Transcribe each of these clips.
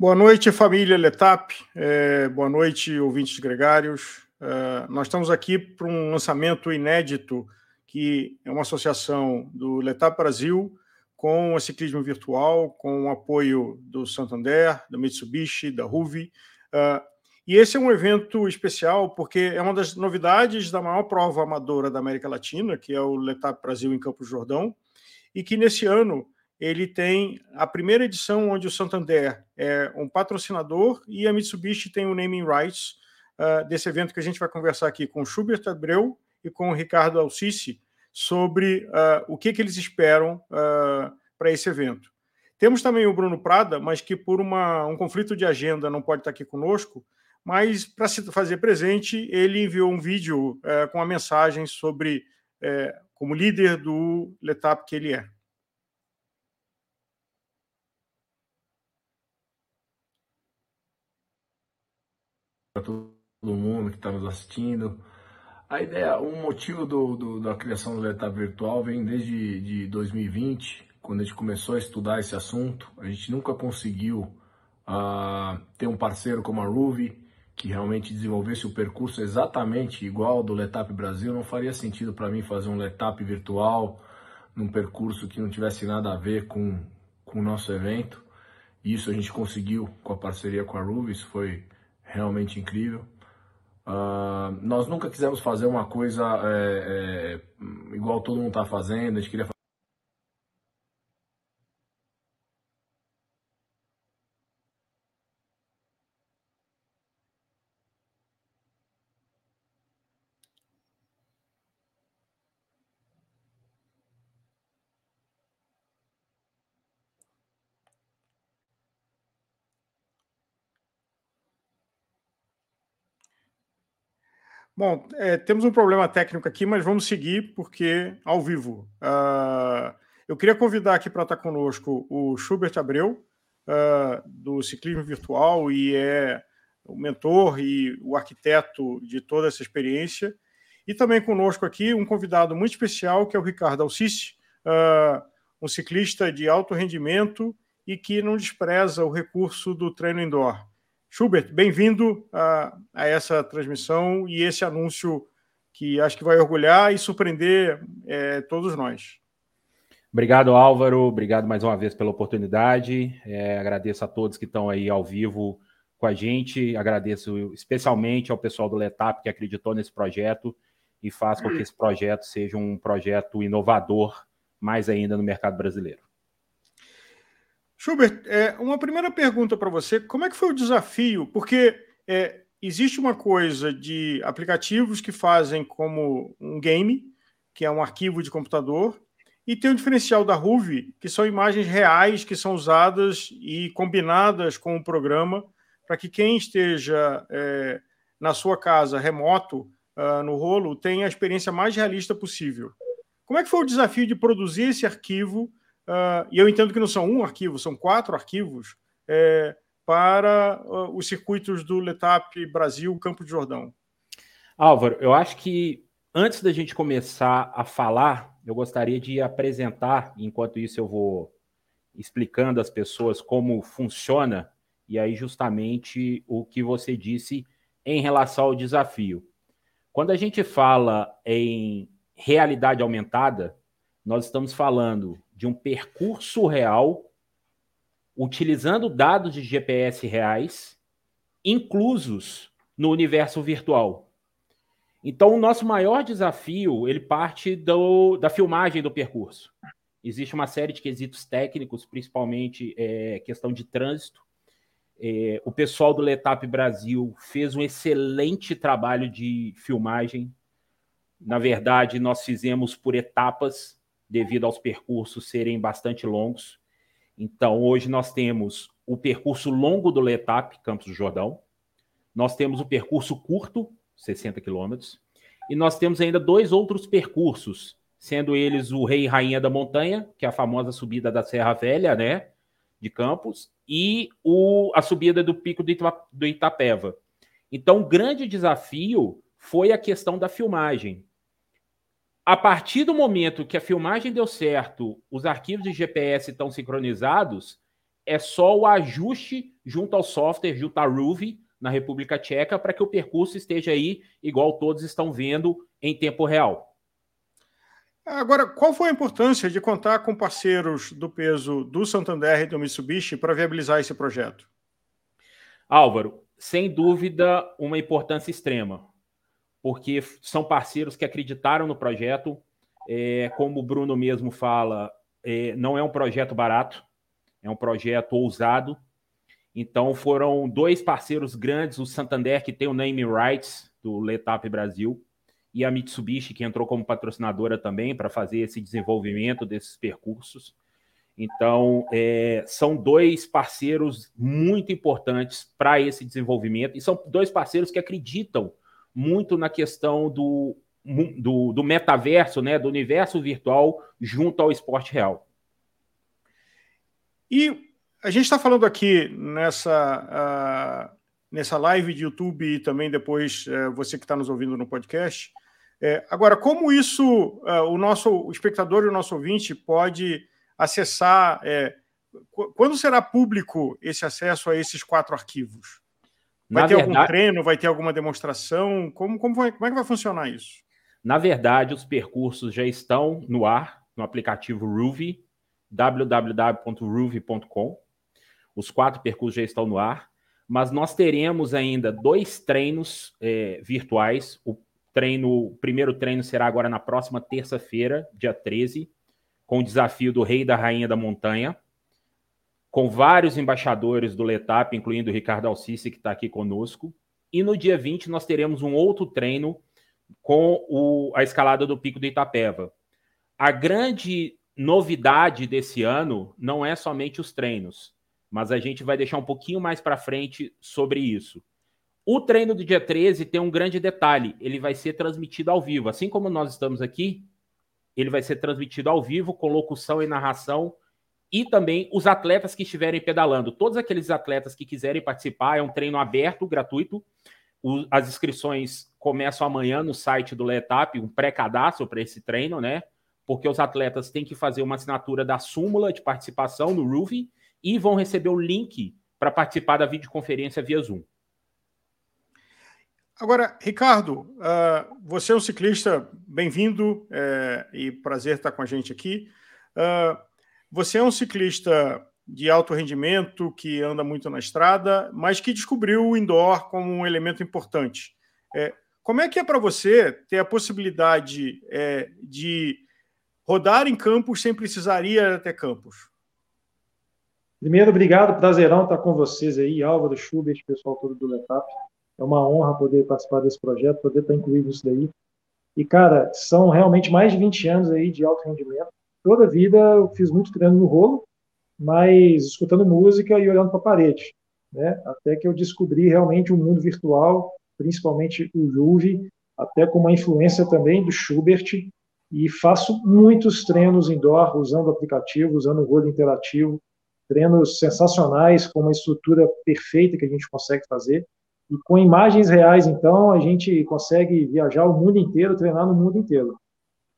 Boa noite, família Letap. É, boa noite, ouvintes gregários. É, nós estamos aqui para um lançamento inédito, que é uma associação do Letap Brasil com a ciclismo virtual, com o apoio do Santander, da Mitsubishi, da Ruvi. É, e esse é um evento especial porque é uma das novidades da maior prova amadora da América Latina, que é o Letap Brasil em Campos Jordão, e que nesse ano ele tem a primeira edição onde o Santander é um patrocinador e a Mitsubishi tem o naming rights uh, desse evento que a gente vai conversar aqui com o Schubert Abreu e com o Ricardo Alcici sobre uh, o que, que eles esperam uh, para esse evento. Temos também o Bruno Prada, mas que por uma, um conflito de agenda não pode estar aqui conosco, mas para se fazer presente, ele enviou um vídeo com a mensagem sobre como líder do Letap que ele é. Para todo mundo que está nos assistindo. A ideia, o motivo do, do, da criação do Letap Virtual vem desde de 2020, quando a gente começou a estudar esse assunto. A gente nunca conseguiu uh, ter um parceiro como a Ruby, que realmente desenvolvesse o percurso exatamente igual ao do Letap Brasil. Não faria sentido para mim fazer um Letap virtual num percurso que não tivesse nada a ver com, com o nosso evento. Isso a gente conseguiu com a parceria com a Ruby, isso foi realmente incrível. Uh, nós nunca quisemos fazer uma coisa é, é, igual todo mundo está fazendo, a gente queria Bom, é, temos um problema técnico aqui, mas vamos seguir porque ao vivo. Uh, eu queria convidar aqui para estar conosco o Schubert Abreu, uh, do Ciclismo Virtual, e é o mentor e o arquiteto de toda essa experiência. E também conosco aqui um convidado muito especial, que é o Ricardo Alcice, uh, um ciclista de alto rendimento e que não despreza o recurso do treino indoor. Schubert, bem-vindo a, a, essa transmissão e esse anúncio que acho que vai orgulhar e surpreender é, todos nós. Obrigado, Álvaro. Obrigado mais uma vez pela oportunidade. É, agradeço a todos que estão aí ao vivo com a gente. Agradeço especialmente ao pessoal do Letap que acreditou nesse projeto e faz com que esse projeto seja um projeto inovador mais ainda no mercado brasileiro. Schubert, é, uma primeira pergunta para você: como é que foi o desafio? Porque é, existe uma coisa de aplicativos que fazem como um game, que é um arquivo de computador, e tem o um diferencial da Ruve, que são imagens reais que são usadas e combinadas com o programa para que quem esteja é, na sua casa remoto, uh, no rolo, tenha a experiência mais realista possível. Como é que foi o desafio de produzir esse arquivo Uh, e eu entendo que não são um arquivo, são quatro arquivos é, para uh, os circuitos do Letap Brasil Campo de Jordão. Álvaro, eu acho que antes da gente começar a falar, eu gostaria de apresentar, enquanto isso eu vou explicando às pessoas como funciona, e aí justamente o que você disse em relação ao desafio. Quando a gente fala em realidade aumentada, nós estamos falando de um percurso real, utilizando dados de GPS reais, inclusos no universo virtual. Então, o nosso maior desafio, ele parte do, da filmagem do percurso. Existe uma série de quesitos técnicos, principalmente é, questão de trânsito. É, o pessoal do Letap Brasil fez um excelente trabalho de filmagem. Na verdade, nós fizemos por etapas, devido aos percursos serem bastante longos. Então, hoje nós temos o percurso longo do Letap, Campos do Jordão. Nós temos o percurso curto, 60 quilômetros. E nós temos ainda dois outros percursos, sendo eles o Rei e Rainha da Montanha, que é a famosa subida da Serra Velha, né, de Campos, e o, a subida do Pico do, Ita, do Itapeva. Então, o grande desafio foi a questão da filmagem a partir do momento que a filmagem deu certo, os arquivos de GPS estão sincronizados, é só o ajuste junto ao software, junto à Ruby, na República Tcheca, para que o percurso esteja aí, igual todos estão vendo, em tempo real. Agora, qual foi a importância de contar com parceiros do peso do Santander e do Mitsubishi para viabilizar esse projeto? Álvaro, sem dúvida, uma importância extrema, porque são parceiros que acreditaram no projeto. É, como o Bruno mesmo fala, é, não é um projeto barato, é um projeto ousado. Então, foram dois parceiros grandes, o Santander, que tem o name rights do Letap Brasil, e a Mitsubishi, que entrou como patrocinadora também para fazer esse desenvolvimento desses percursos. Então, é, são dois parceiros muito importantes para esse desenvolvimento, e são dois parceiros que acreditam muito na questão do, do, do metaverso, né, do universo virtual, junto ao esporte real. E a gente está falando aqui nessa, uh, nessa live de YouTube e também depois uh, você que está nos ouvindo no podcast, é, agora, como isso é, o nosso espectador e o nosso ouvinte pode acessar? É, quando será público esse acesso a esses quatro arquivos? Vai Na ter verdade... algum treino? Vai ter alguma demonstração? Como, como, vai, como é que vai funcionar isso? Na verdade, os percursos já estão no ar, no aplicativo Ruby, www.ruby.com. Os quatro percursos já estão no ar, mas nós teremos ainda dois treinos é, virtuais. O treino, o primeiro treino será agora na próxima terça-feira, dia 13, com o desafio do Rei da Rainha da Montanha, com vários embaixadores do Letap, incluindo o Ricardo Alcice, que está aqui conosco. E no dia 20 nós teremos um outro treino com o, a escalada do Pico do Itapeva. A grande novidade desse ano não é somente os treinos, mas a gente vai deixar um pouquinho mais para frente sobre isso. O treino do dia 13 tem um grande detalhe: ele vai ser transmitido ao vivo. Assim como nós estamos aqui, ele vai ser transmitido ao vivo, com locução e narração, e também os atletas que estiverem pedalando. Todos aqueles atletas que quiserem participar, é um treino aberto, gratuito. O, as inscrições começam amanhã no site do Letap, um pré-cadastro para esse treino, né? Porque os atletas têm que fazer uma assinatura da súmula de participação no Ruby e vão receber o link para participar da videoconferência via Zoom. Agora, Ricardo, uh, você é um ciclista, bem-vindo é, e prazer estar com a gente aqui. Uh, você é um ciclista de alto rendimento que anda muito na estrada, mas que descobriu o indoor como um elemento importante. É, como é que é para você ter a possibilidade é, de rodar em campos sem precisar ir até campos? Primeiro, obrigado, prazerão estar com vocês aí, Álvaro, Schubert, pessoal todo do Letap. É uma honra poder participar desse projeto, poder estar incluído nisso daí. E, cara, são realmente mais de 20 anos aí de alto rendimento. Toda a vida eu fiz muito treino no rolo, mas escutando música e olhando para a parede. Né? Até que eu descobri realmente o um mundo virtual, principalmente o Juve, até com uma influência também do Schubert, e faço muitos treinos indoor usando aplicativo, usando o rolo interativo, treinos sensacionais, com uma estrutura perfeita que a gente consegue fazer. E com imagens reais, então, a gente consegue viajar o mundo inteiro, treinar no mundo inteiro.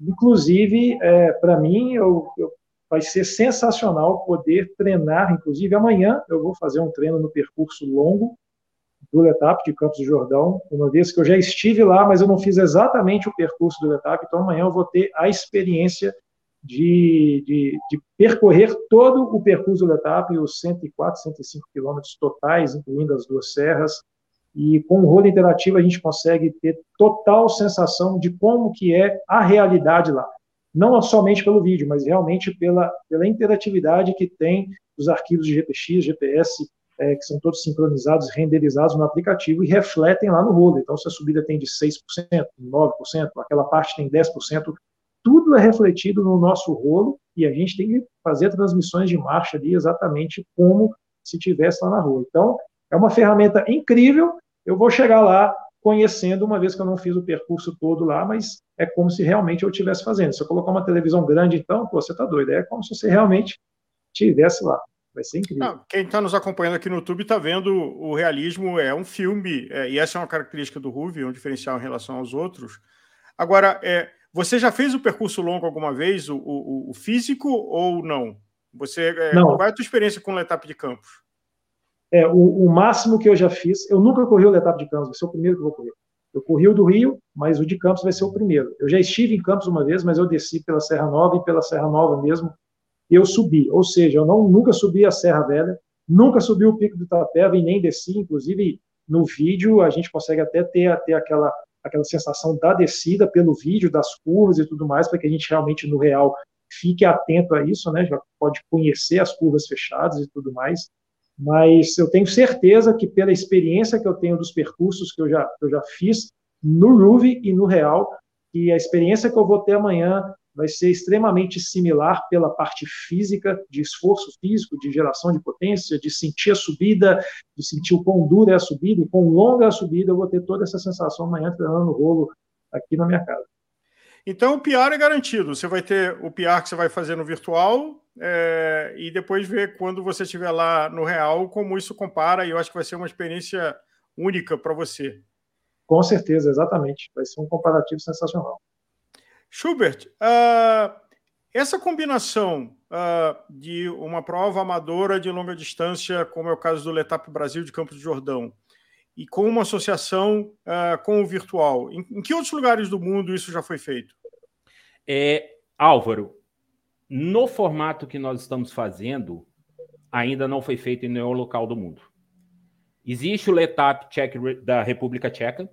Inclusive, é, para mim, eu, eu, vai ser sensacional poder treinar. Inclusive, amanhã eu vou fazer um treino no percurso longo do Letap de Campos do Jordão, uma vez que eu já estive lá, mas eu não fiz exatamente o percurso do Letap, então amanhã eu vou ter a experiência de, de, de percorrer todo o percurso do Letap, os 104, 105 quilômetros totais, incluindo as duas serras, e com o rolo interativo a gente consegue ter total sensação de como que é a realidade lá. Não somente pelo vídeo, mas realmente pela, pela interatividade que tem os arquivos de GPX, GPS, é, que são todos sincronizados, renderizados no aplicativo e refletem lá no rolo. Então, se a subida tem de 6%, 9%, aquela parte tem 10%, tudo é refletido no nosso rolo e a gente tem que fazer transmissões de marcha ali exatamente como se tivesse lá na rua. Então, é uma ferramenta incrível. Eu vou chegar lá conhecendo, uma vez que eu não fiz o percurso todo lá, mas é como se realmente eu estivesse fazendo. Se eu colocar uma televisão grande, então, pô, você está doido. É como se você realmente estivesse lá. Vai ser incrível. Não, quem está nos acompanhando aqui no YouTube está vendo o realismo, é um filme, é, e essa é uma característica do Ruve, um diferencial em relação aos outros. Agora, é, você já fez o percurso longo alguma vez, o, o, o físico, ou não? Você, é, Não. Qual é a tua experiência com o Letap de Campos? É, o, o, máximo que eu já fiz, eu nunca corri o Letap de Campos, vai ser o primeiro que eu vou correr. Eu corri o do Rio, mas o de Campos vai ser o primeiro. Eu já estive em Campos uma vez, mas eu desci pela Serra Nova e pela Serra Nova mesmo eu subi. Ou seja, eu não, nunca subi a Serra Velha, nunca subi o Pico do Itapeva e nem desci. Inclusive, no vídeo, a gente consegue até ter, ter aquela, aquela sensação da descida pelo vídeo, das curvas e tudo mais, para que a gente realmente, no real, fique atento a isso, né? Já pode conhecer as curvas fechadas e tudo mais. Mas eu tenho certeza que, pela experiência que eu tenho dos percursos que eu já, que eu já fiz no Ruve e no Real, e a experiência que eu vou ter amanhã vai ser extremamente similar pela parte física, de esforço físico, de geração de potência, de sentir a subida, de sentir o quão dura é a subida, o quão longa é a subida, eu vou ter toda essa sensação amanhã treinando no rolo aqui na minha casa. Então o PR é garantido. Você vai ter o PR que você vai fazer no virtual é, e depois ver quando você estiver lá no real como isso compara. E eu acho que vai ser uma experiência única para você. Com certeza, exatamente. Vai ser um comparativo sensacional. Schubert, uh, essa combinação uh, de uma prova amadora de longa distância, como é o caso do Letap Brasil de Campos de Jordão, e com uma associação uh, com o virtual, em, em, que outros lugares do mundo isso já foi feito? É, Álvaro, no formato que nós estamos fazendo, ainda não foi feito em nenhum local do mundo. Existe o Letap da República Tcheca,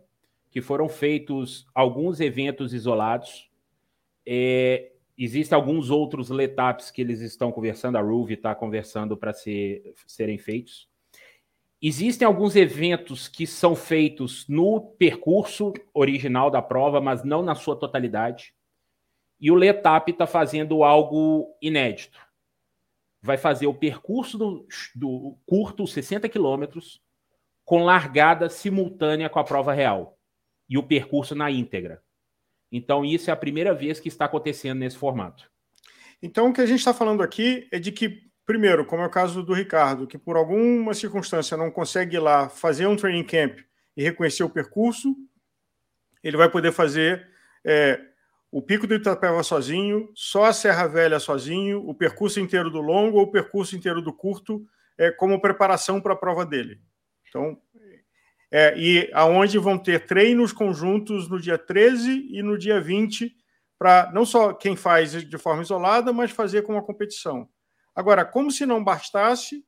que foram feitos alguns eventos isolados, é, Existem alguns outros letaps que eles estão conversando, a Ruve está conversando para ser, serem feitos. Existem alguns eventos que são feitos no percurso original da prova, mas não na sua totalidade. E o Letap está fazendo algo inédito. Vai fazer o percurso do, do curto, 60 quilômetros, com largada simultânea com a prova real. E o percurso na íntegra. Então, isso é a primeira vez que está acontecendo nesse formato. Então, o que a gente está falando aqui é de que, primeiro, como é o caso do Ricardo, que por alguma circunstância não consegue ir lá fazer um training camp e reconhecer o percurso, ele vai poder fazer é, o Pico do Itapeva sozinho, só a Serra Velha sozinho, o percurso inteiro do longo ou o percurso inteiro do curto, é, como preparação para a prova dele. Então, é, e aonde vão ter treinos conjuntos no dia 13 e no dia 20, para não só quem faz de forma isolada, mas fazer com uma competição. Agora, como se não bastasse,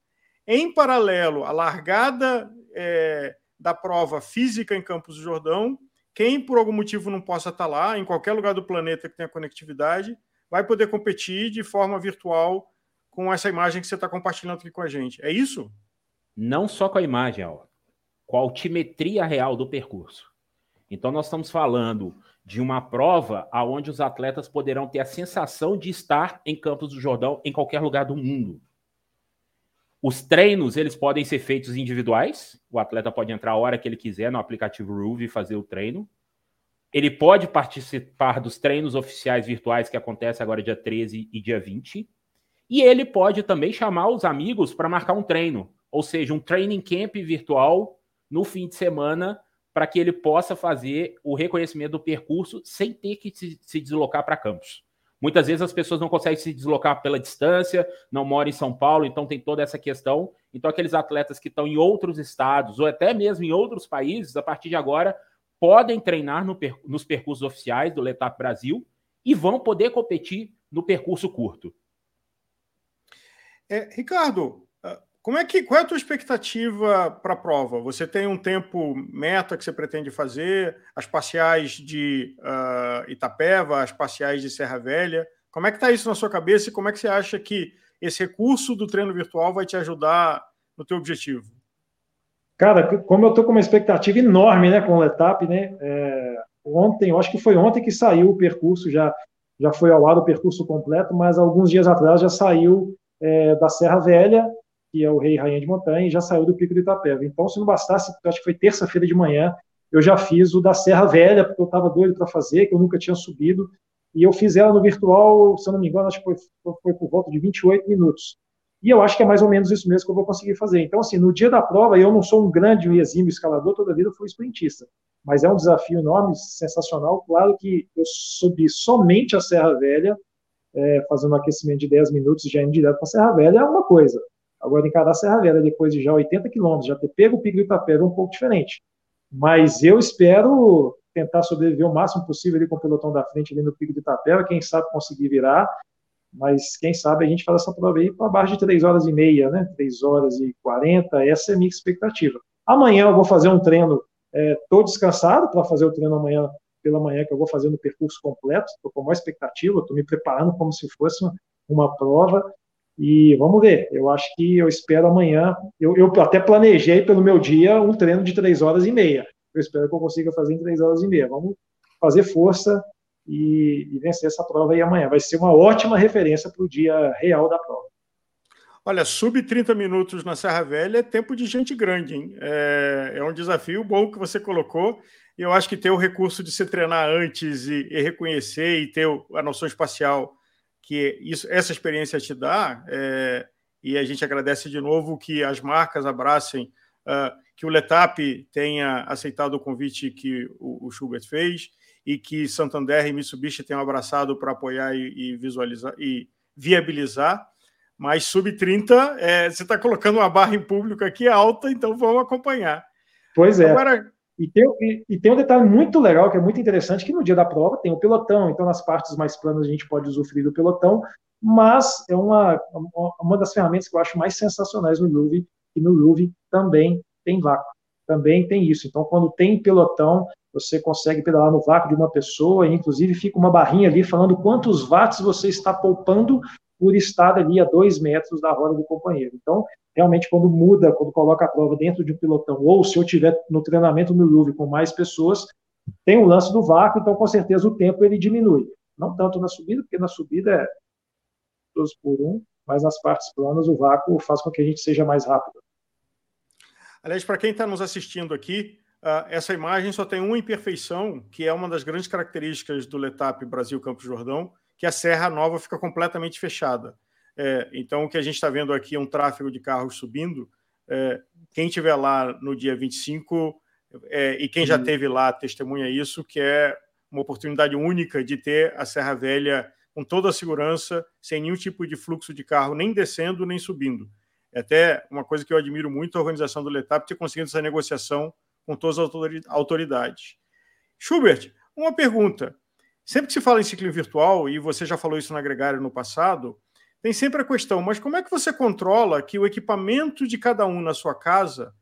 em paralelo à largada é, da prova física em Campos do Jordão, quem por algum motivo não possa estar lá, em qualquer lugar do planeta que tenha conectividade, vai poder competir de forma virtual com essa imagem que você está compartilhando aqui com a gente. É isso? Não só com a imagem, Aula com a altimetria real do percurso. Então, nós estamos falando de uma prova onde os atletas poderão ter a sensação de estar em Campos do Jordão em qualquer lugar do mundo. Os treinos, eles podem ser feitos individuais. O atleta pode entrar a hora que ele quiser no aplicativo Ruve e fazer o treino. Ele pode participar dos treinos oficiais virtuais que acontecem agora dia 13 e dia 20. E ele pode também chamar os amigos para marcar um treino, ou seja, um training camp virtual no fim de semana para que ele possa fazer o reconhecimento do percurso sem ter que se, se deslocar para campos. Muitas vezes as pessoas não conseguem se deslocar pela distância, não moram em São Paulo, então tem toda essa questão. Então, aqueles atletas que estão em outros estados ou até mesmo em outros países, a partir de agora, podem treinar no nos percursos oficiais do Letap Brasil e vão poder competir no percurso curto. É, Ricardo, como é que, qual é a tua expectativa para a prova? Você tem um tempo meta que você pretende fazer? As parciais de uh, Itapeva, as parciais de Serra Velha? Como é que está isso na sua cabeça e como é que você acha que esse recurso do treino virtual vai te ajudar no teu objetivo? Cara, como eu estou com uma expectativa enorme né, com o Letap, né? É, ontem, eu acho que foi ontem que saiu o percurso, já, já foi ao ar o percurso completo, mas alguns dias atrás já saiu é, da Serra Velha que é o Rei Rainha de Montanha, e já saiu do Pico do Itapeva. Então, se não bastasse, acho que foi terça-feira de manhã, eu já fiz o da Serra Velha, porque eu estava doido para fazer, que eu nunca tinha subido, e eu fiz ela no virtual, se eu não me engano, acho que foi, foi por volta de 28 minutos. E eu acho que é mais ou menos isso mesmo que eu vou conseguir fazer. Então, assim, no dia da prova, eu não sou um grande e exímio escalador, toda a vida fui sprintista. Mas é um desafio enorme, sensacional. Claro que eu subi somente a Serra Velha, é, fazendo um aquecimento de 10 minutos já indo direto para a Serra Velha é uma coisa. Agora, encarar a Serra Velha depois de já 80 quilômetros, já ter pego o Pico do Itapé é um pouco diferente. Mas eu espero tentar sobreviver o máximo possível ali com o pelotão da frente ali no Pico do Itapé, quem sabe conseguir virar, mas quem sabe a gente faz essa prova aí para abaixo de 3 horas e meia, né? 3 horas e 40, essa é a minha expectativa. Amanhã eu vou fazer um treino, estou é, descansado para fazer o treino amanhã pela manhã, que eu vou fazer no percurso completo, estou com maior expectativa, estou me preparando como se fosse uma, uma prova, e vamos ver, eu acho que eu espero amanhã, eu, eu até planejei pelo meu dia um treino de 3 horas e meia, eu espero que eu consiga fazer em 3 horas e meia, vamos fazer força e, e vencer essa prova aí amanhã, vai ser uma ótima referência para o dia real da prova. Olha, sub 30 minutos na Serra Velha é tempo de gente grande, hein? É, é um desafio bom que você colocou. E eu acho que ter o recurso de se treinar antes e, e reconhecer e ter a noção espacial que isso, essa experiência te dá, é, e a gente agradece de novo que as marcas abracem, uh, que o Letap tenha aceitado o convite que o, o Schubert fez e que Santander e Mitsubishi tenham abraçado para apoiar e, e, visualizar e viabilizar. Mas sub-30, é, você está colocando uma barra em público aqui alta, então vamos acompanhar. Pois é. Agora, e tem, e, e tem um detalhe muito legal, que é muito interessante, que no dia da prova tem o pelotão, então nas partes mais planas a gente pode usufruir do pelotão, mas é uma, uma das ferramentas que eu acho mais sensacionais no Louvre, e no Louvre também tem vácuo, também tem isso. Então, quando tem pelotão, você consegue pedalar no vácuo de uma pessoa, e inclusive fica uma barrinha ali falando quantos watts você está poupando por estar ali a dois metros da roda do companheiro. Então, realmente, quando muda, quando coloca a prova dentro de um pilotão, ou se eu tiver no treinamento no Louvre com mais pessoas, tem o lance do vácuo, então com certeza o tempo ele diminui. Não tanto na subida, porque na subida é 12 por 1, mas nas partes planas o vácuo faz com que a gente seja mais rápido. Aliás, para quem está nos assistindo aqui, uh, essa imagem só tem uma imperfeição, que é uma das grandes características do Letap Brasil Campos Jordão, que a Serra Nova fica completamente fechada. É, então, o que a gente está vendo aqui é um tráfego de carros subindo. É, quem estiver lá no dia 25 é, e quem já teve lá testemunha isso, que é uma oportunidade única de ter a Serra Velha com toda a segurança, sem nenhum tipo de fluxo de carro, nem descendo nem subindo. É até uma coisa que eu admiro muito a organização do Letap ter conseguido essa negociação com todas as autoridades. Schubert, uma pergunta. Sempre que se fala em ciclo virtual, e você já falou isso na Gregário no passado, tem sempre a questão, mas como é que você controla que o equipamento de cada um na sua casa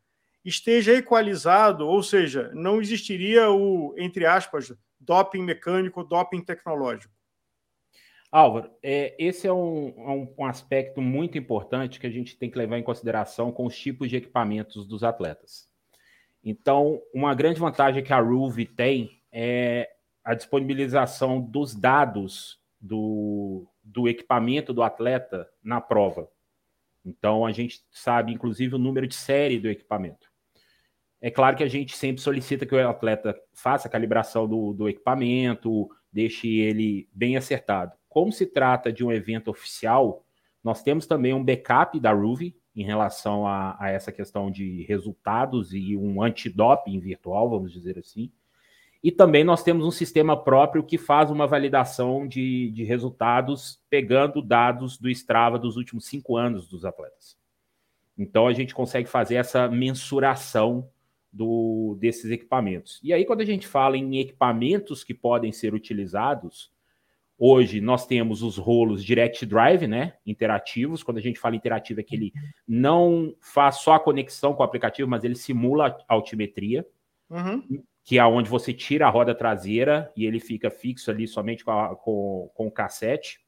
esteja equalizado, ou seja, não existiria o, entre aspas, doping mecânico, doping tecnológico? Álvaro, é, esse é um, é um, aspecto muito importante que a gente tem que levar em consideração com os tipos de equipamentos dos atletas. Então, uma grande vantagem que a RUV tem é a disponibilização dos dados do, do equipamento do atleta na prova. Então, a gente sabe, inclusive, o número de série do equipamento. É claro que a gente sempre solicita que o atleta faça a calibração do, do equipamento, deixe ele bem acertado. Como se trata de um evento oficial, nós temos também um backup da Ruby em relação a, a essa questão de resultados e um antidoping virtual, vamos dizer assim. E também nós temos um sistema próprio que faz uma validação de, de resultados pegando dados do Strava dos últimos cinco anos dos atletas. Então a gente consegue fazer essa mensuração do, desses equipamentos. E aí, quando a gente fala em equipamentos que podem ser utilizados, hoje nós temos os rolos Direct Drive, né? Interativos. Quando a gente fala interativo, é que ele não faz só a conexão com o aplicativo, mas ele simula a altimetria. Uhum que é onde você tira a roda traseira e ele fica fixo ali somente com, a, com, com o cassete.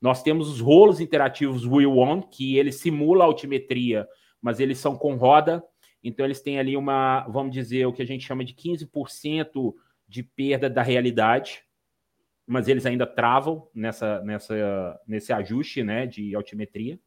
Nós temos os rolos interativos Wheel On, que ele simula a altimetria, mas eles são com roda, então eles têm ali uma, vamos dizer, o que a gente chama de 15% de perda da realidade, mas eles ainda travam nessa, nessa, nesse ajuste né, de altimetria.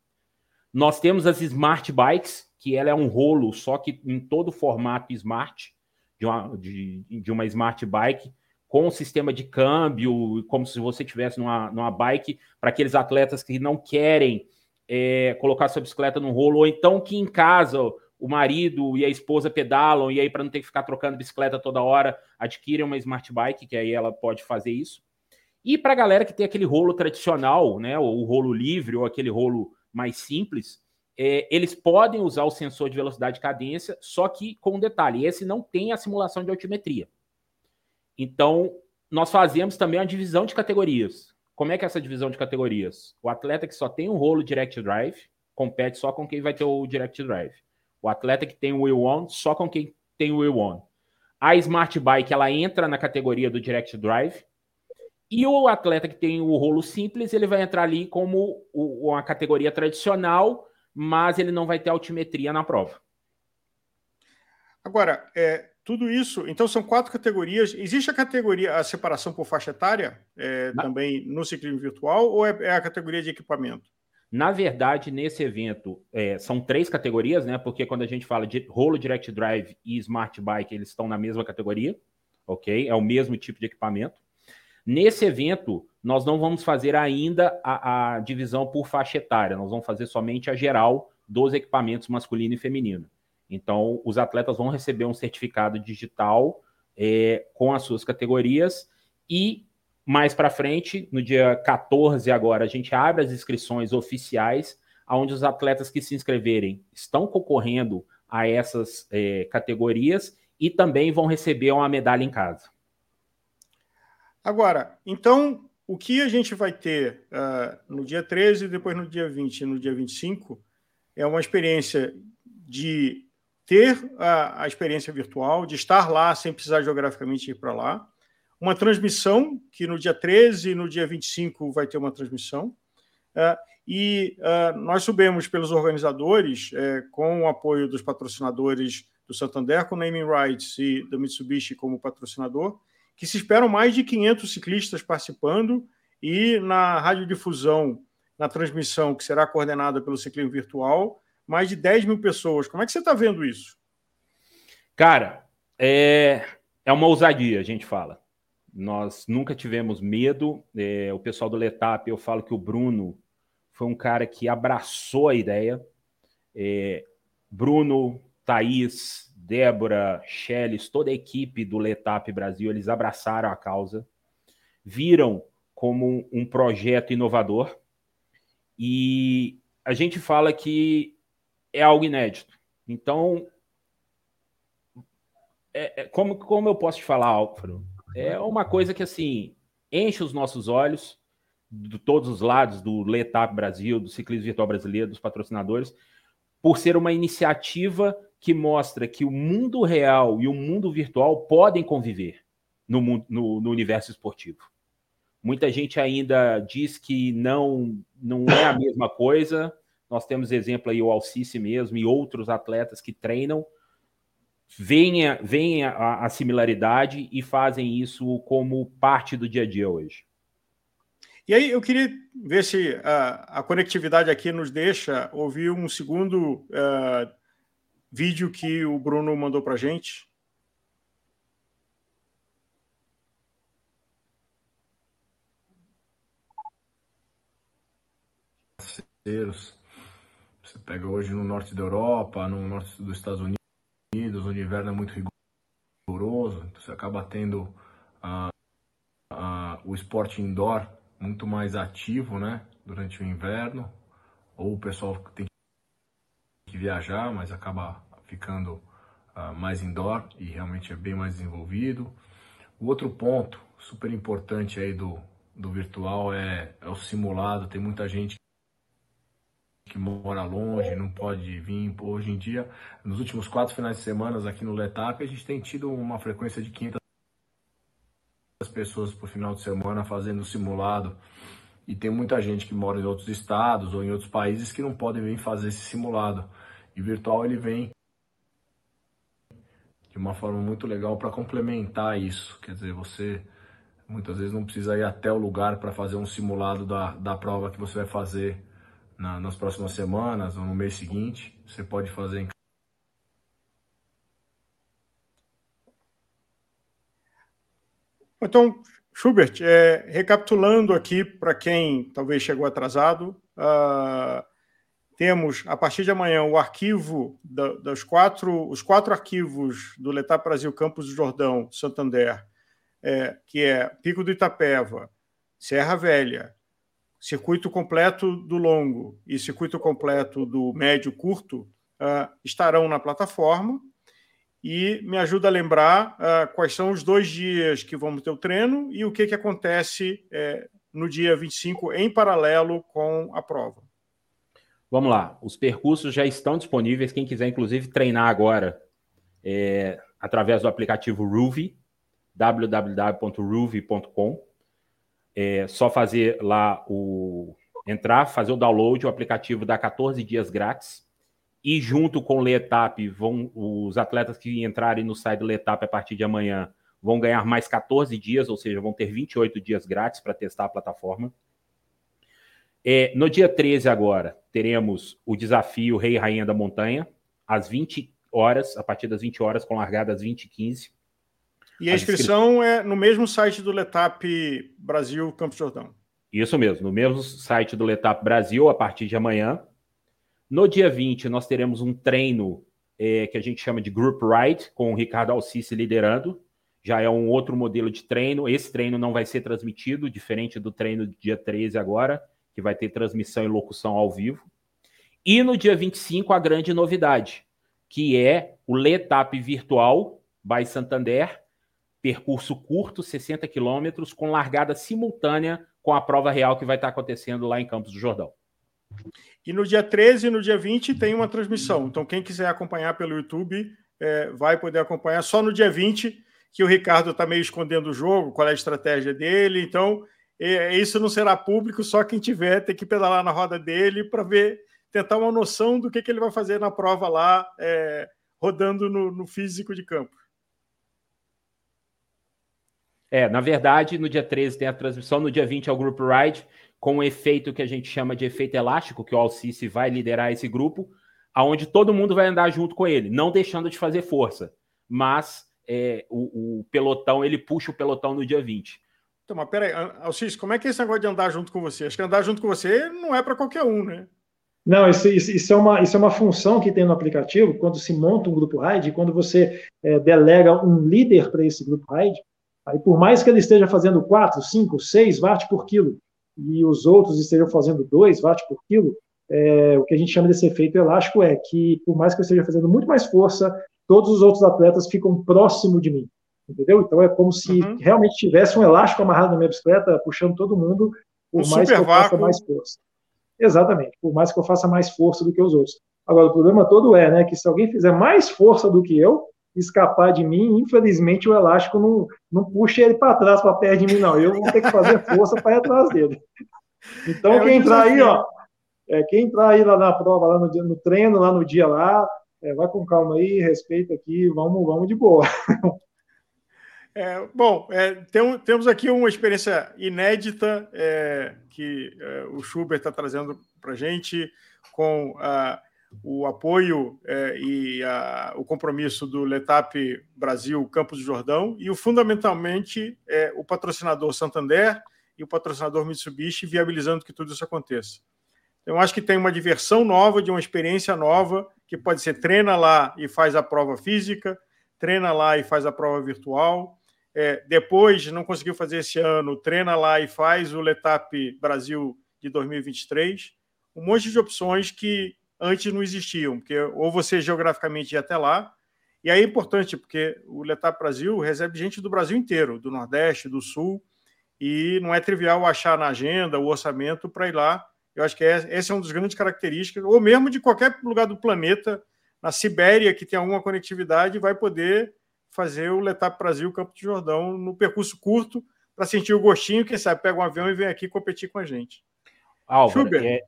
Nós temos as Smart Bikes, que ela é um rolo, só que em todo formato smart, de uma, de, de uma smart bike com um sistema de câmbio, como se você tivesse numa, numa bike, para aqueles atletas que não querem é, colocar sua bicicleta no rolo, ou então que em casa o marido e a esposa pedalam, e aí para não ter que ficar trocando bicicleta toda hora, adquirem uma smart bike, que aí ela pode fazer isso. E para a galera que tem aquele rolo tradicional, né, o rolo livre ou aquele rolo mais simples, é, eles podem usar o sensor de velocidade e cadência, só que com um detalhe: esse não tem a simulação de altimetria. Então, nós fazemos também a divisão de categorias. Como é que é essa divisão de categorias? O atleta que só tem um rolo direct drive compete só com quem vai ter o direct drive. O atleta que tem o wheel on só com quem tem o wheel on. A smart bike ela entra na categoria do direct drive e o atleta que tem o rolo simples, ele vai entrar ali como uma categoria tradicional, mas ele não vai ter altimetria na prova. Agora, é, tudo isso, então são quatro categorias. Existe a categoria, a separação por faixa etária é, também no ciclismo virtual, ou é, é, a categoria de equipamento? Na verdade, nesse evento, é, são três categorias, né? Porque quando a gente fala de rolo direct drive e smart bike, eles estão na mesma categoria, ok? É o mesmo tipo de equipamento. Nesse evento, nós não vamos fazer ainda a, a divisão por faixa etária, nós vamos fazer somente a geral dos equipamentos masculino e feminino. Então, os atletas vão receber um certificado digital é, com as suas categorias e mais para frente, no dia 14 agora, a gente abre as inscrições oficiais, onde os atletas que se inscreverem estão concorrendo a essas é, categorias e também vão receber uma medalha em casa. Agora, então, o que a gente vai ter uh, no dia 13, depois no dia 20 e no dia 25 é uma experiência de ter a, a, experiência virtual, de estar lá sem precisar geograficamente ir para lá, uma transmissão, que no dia 13 e no dia 25 vai ter uma transmissão, uh, e uh, nós subimos pelos organizadores, uh, com o apoio dos patrocinadores do Santander, com Naming Rights e da Mitsubishi como patrocinador, que se esperam mais de 500 ciclistas participando e na radiodifusão, na transmissão que será coordenada pelo Ciclismo Virtual, mais de 10 mil pessoas. Como é que você está vendo isso? Cara, é, é uma ousadia, a gente fala. Nós nunca tivemos medo. É, o pessoal do Letap, eu falo que o Bruno foi um cara que abraçou a ideia. É, Bruno, Thaís, Débora, Shellis, toda a equipe do Letap Brasil, eles abraçaram a causa, viram como um projeto inovador e a gente fala que é algo inédito. Então, é, é, como, como eu posso te falar, Álvaro? É uma coisa que, assim, enche os nossos olhos de todos os lados, do Letap Brasil, do Ciclismo Virtual Brasileiro, dos patrocinadores, por ser uma iniciativa que mostra que o mundo real e o mundo virtual podem conviver no, no, no universo esportivo. Muita gente ainda diz que não, não é a mesma coisa. Nós temos exemplo aí o Alcice mesmo e outros atletas que treinam, veem, a, a, a similaridade e fazem isso como parte do dia a dia hoje. E aí eu queria ver se a, a conectividade aqui nos deixa ouvir um segundo uh, vídeo que o Bruno mandou para gente. Você pega hoje no norte da Europa, no norte dos Estados Unidos, onde o inverno é muito rigoroso, então você acaba tendo a, a, o esporte indoor muito mais ativo, né, durante o inverno, ou o pessoal tem viajar, mas acaba ficando uh, mais indoor e realmente é bem mais desenvolvido. O outro ponto super importante aí do, do virtual é, é o simulado. Tem muita gente que mora longe, não pode vir. Hoje em dia, nos últimos quatro finais de semana aqui no Letap, a gente tem tido uma frequência de 500 pessoas por final de semana fazendo simulado. E tem muita gente que mora em outros estados ou em outros países que não podem vir fazer esse simulado. E virtual ele vem de uma forma muito legal para complementar isso. Quer dizer, você muitas vezes não precisa ir até o lugar para fazer um simulado da, da prova que você vai fazer na, nas próximas semanas ou no mês seguinte. Você pode fazer em Então, Schubert, é, recapitulando aqui para quem talvez chegou atrasado, uh, temos, a partir de amanhã, o arquivo da, das quatro, os quatro arquivos do Letap Brasil Campos do Jordão, Santander, é, que é Pico do Itapeva, Serra Velha, circuito completo do longo e circuito completo do médio curto uh, estarão na plataforma e me ajuda a lembrar uh, quais são os dois dias que vamos ter o treino e o que, que acontece eh, no dia 25 em paralelo com a prova. Vamos lá, os percursos já estão disponíveis. Quem quiser, inclusive, treinar agora é, através do aplicativo Ruvi, www.ruvi.com. É só fazer lá o. entrar, fazer o download, o aplicativo dá 14 dias grátis. E junto com o Letap, vão, os atletas que entrarem no site do Letap a partir de amanhã vão ganhar mais 14 dias, ou seja, vão ter 28 dias grátis para testar a plataforma. É, no dia 13 agora, teremos o desafio Rei e Rainha da Montanha, às 20 horas, a partir das 20 horas, com largada às 20 e 15. E a inscrição é no mesmo site do Letap Brasil Campos Jordão. Isso mesmo, no mesmo site do Letap Brasil, a partir de amanhã. No dia 20, nós teremos um treino é, que a gente chama de Group Ride, com o Ricardo Alcice liderando. Já é um outro modelo de treino. Esse treino não vai ser transmitido, diferente do treino do dia 13 agora, que vai ter transmissão e locução ao vivo. E no dia 25, a grande novidade, que é o Letap Virtual by Santander, percurso curto, 60 quilômetros, com largada simultânea com a prova real que vai estar acontecendo lá em Campos do Jordão. E no dia 13 e no dia 20 tem uma transmissão. Então, quem quiser acompanhar pelo YouTube é, vai poder acompanhar só no dia 20, que o Ricardo está meio escondendo o jogo, qual é a estratégia dele. Então, isso não será público, só quem tiver tem que pedalar na roda dele para ver, tentar uma noção do que, que ele vai fazer na prova lá, é, rodando no, no físico de campo. É, na verdade, no dia 13 tem a transmissão, no dia 20 é o Group Ride com um efeito que a gente chama de efeito elástico, que o Alcice vai liderar esse grupo, aonde todo mundo vai andar junto com ele, não deixando de fazer força, mas é, o, o, pelotão, ele puxa o pelotão no dia 20. Então, mas peraí, Alcice, como é que é esse negócio de andar junto com você? Acho que andar junto com você não é para qualquer um, né? Não, isso, isso, isso, é uma, isso é uma função que tem no aplicativo, quando se monta um grupo RAID, quando você é, delega um líder para esse grupo RAID, aí por mais que ele esteja fazendo 4, 5, 6 watts por quilo, e os outros estejam fazendo 2 watts por quilo, é, o que a gente chama desse efeito elástico é que, por mais que eu esteja fazendo muito mais força, todos os outros atletas ficam próximo de mim. Entendeu? Então é como se uhum. realmente tivesse um elástico amarrado na minha bicicleta, puxando todo mundo, por um mais que eu faça mais força. Exatamente, por mais que eu faça mais força do que os outros. Agora, o problema todo é né, que se alguém fizer mais força do que eu, escapar de mim, infelizmente o elástico não, não puxa ele para trás, para perto de mim, não. Eu vou ter que fazer força para ir atrás dele. Então, é quem entrar aí, ó, é, quem entrar aí lá na prova, lá no, dia, no treino, lá no dia lá, é, vai com calma aí, respeita aqui, vamos, vamos de boa. É, bom, é, tem, temos aqui uma experiência inédita é, que é, o Schubert está trazendo para a gente com a o apoio é, e a, o compromisso do Letap Brasil Campos do Jordão e o fundamentalmente é, o patrocinador Santander e o patrocinador Mitsubishi viabilizando que tudo isso aconteça. Eu acho que tem uma diversão nova, de uma experiência nova, que pode ser treina lá e faz a prova física, treina lá e faz a prova virtual. É, depois, não conseguiu fazer esse ano, treina lá e faz o Letap Brasil de 2023. Um monte de opções que antes não existiam, porque ou você geograficamente ia até lá, e aí é importante, porque o Letap Brasil recebe gente do Brasil inteiro, do Nordeste, do Sul, e não é trivial achar na agenda o orçamento para ir lá. Eu acho que é, essa é uma das grandes características, ou mesmo de qualquer lugar do planeta, na Sibéria, que tem alguma conectividade, vai poder fazer o Letap Brasil Campo de Jordão no percurso curto, para sentir o gostinho, quem sabe pega um avião e vem aqui competir com a gente. Álvaro, é,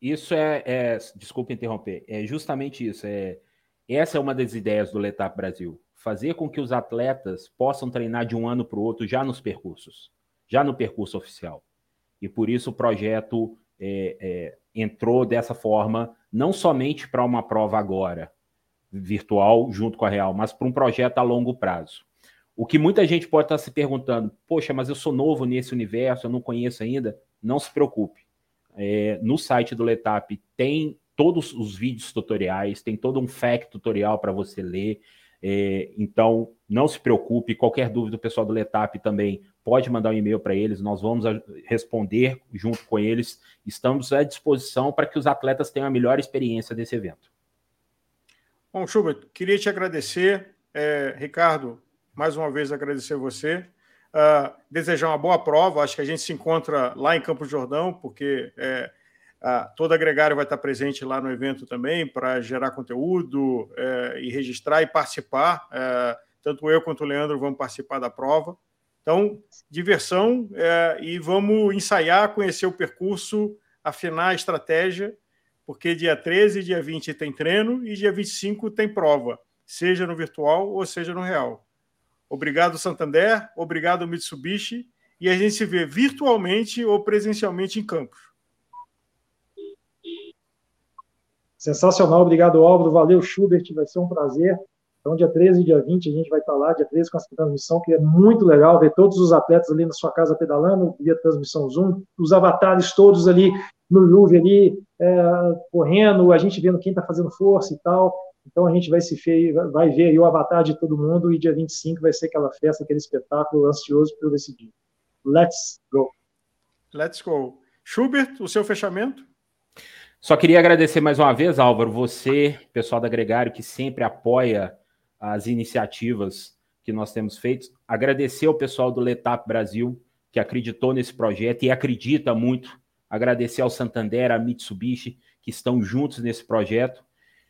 isso é, é, desculpa interromper, é justamente isso. É, essa é uma das ideias do Letap Brasil. Fazer com que os atletas possam treinar de um ano para o outro já nos percursos, já no percurso oficial. E por isso o projeto é, é, entrou dessa forma, não somente para uma prova agora, virtual, junto com a real, mas para um projeto a longo prazo. O que muita gente pode estar se perguntando, poxa, mas eu sou novo nesse universo, eu não conheço ainda. Não se preocupe é, no site do Letap tem todos os vídeos tutoriais, tem todo um fact tutorial para você ler. É, então, não se preocupe, qualquer dúvida, o pessoal do Letap também pode mandar um e-mail para eles, nós vamos responder junto com eles. Estamos à disposição para que os atletas tenham a melhor experiência desse evento. Bom, Schubert, queria te agradecer. É, Ricardo, mais uma vez agradecer você. Uh, desejar uma boa prova. Acho que a gente se encontra lá em Campos Jordão, porque é, uh, todo agregário vai estar presente lá no evento também para gerar conteúdo é, e registrar e participar. É, tanto eu quanto o Leandro vamos participar da prova. Então, diversão é, e vamos ensaiar, conhecer o percurso, afinar a estratégia, porque dia 13 e dia 20 tem treino e dia 25 tem prova, seja no virtual ou seja no real. Obrigado, Santander, obrigado, Mitsubishi, e a gente se vê virtualmente ou presencialmente em campos. Sensacional, obrigado, Álvaro, valeu, Schubert, vai ser um prazer. Então, dia 13 e dia 20, a gente vai estar lá, dia 13 com essa transmissão, que é muito legal ver todos os atletas ali na sua casa pedalando, via transmissão Zoom, os avatares todos ali no Louvre, ali, é, correndo, a gente vendo quem está fazendo força e tal. Então, a gente vai se ver, vai ver aí o avatar de todo mundo, e dia 25 vai ser aquela festa, aquele espetáculo ansioso por esse dia. Let's go! Let's go! Schubert, o seu fechamento? Só queria agradecer mais uma vez, Álvaro, você, pessoal da Gregário, que sempre apoia as iniciativas que nós temos feito. Agradecer ao pessoal do Letap Brasil, que acreditou nesse projeto e acredita muito. Agradecer ao Santander, à Mitsubishi, que estão juntos nesse projeto.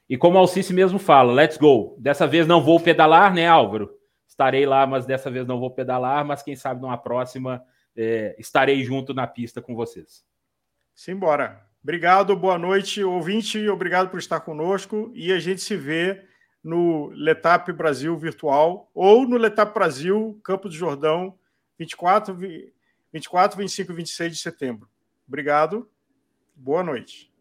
E como Alcice mesmo fala, let's go. Dessa vez não vou pedalar, né, Álvaro? Estarei lá, mas dessa vez não vou pedalar, mas quem sabe numa próxima é, estarei junto na pista com vocês. Simbora. Obrigado, boa noite, ouvinte. Obrigado por estar conosco e a gente se vê no Letap Brasil virtual ou no Letap Brasil Campo do Jordão, 24, 24, 25 e 26 de setembro. Obrigado. Boa noite.